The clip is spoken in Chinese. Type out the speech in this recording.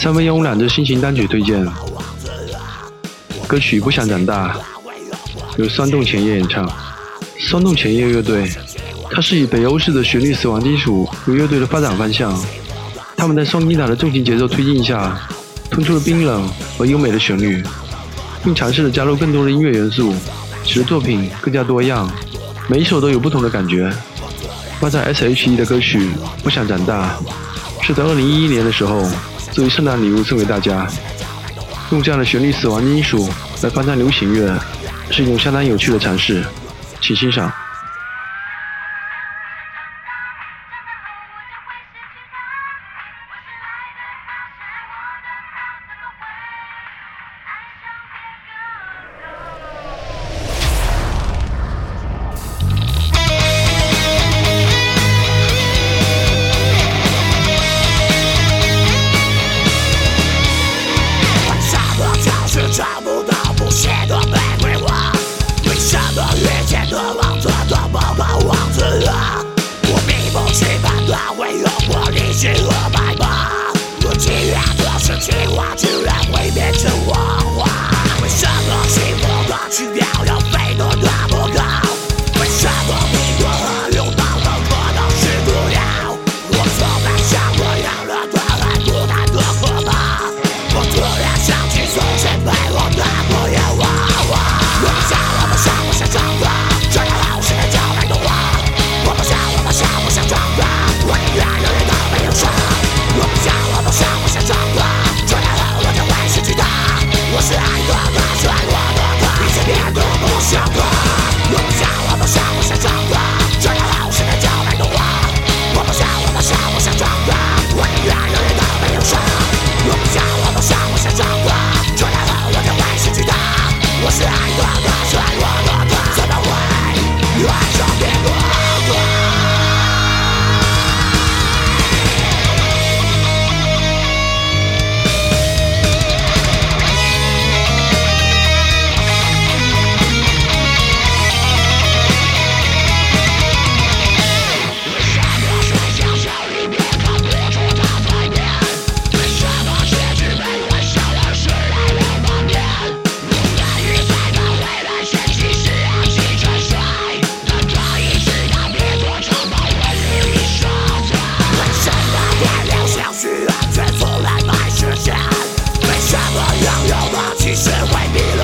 三分钟两支新型单曲推荐，歌曲《不想长大》由酸动前夜演唱。酸动前夜乐队，它是以北欧式的旋律死亡金属为乐队的发展方向。他们在双吉他的重型节奏推进下，突出了冰冷而优美的旋律，并尝试着加入更多的音乐元素，使得作品更加多样。每一首都有不同的感觉。发在 S.H.E 的歌曲《不想长大》，是在2011年的时候作为圣诞礼物送给大家。用这样的旋律死亡金属来翻唱流行乐，是一种相当有趣的尝试，请欣赏。我是爱。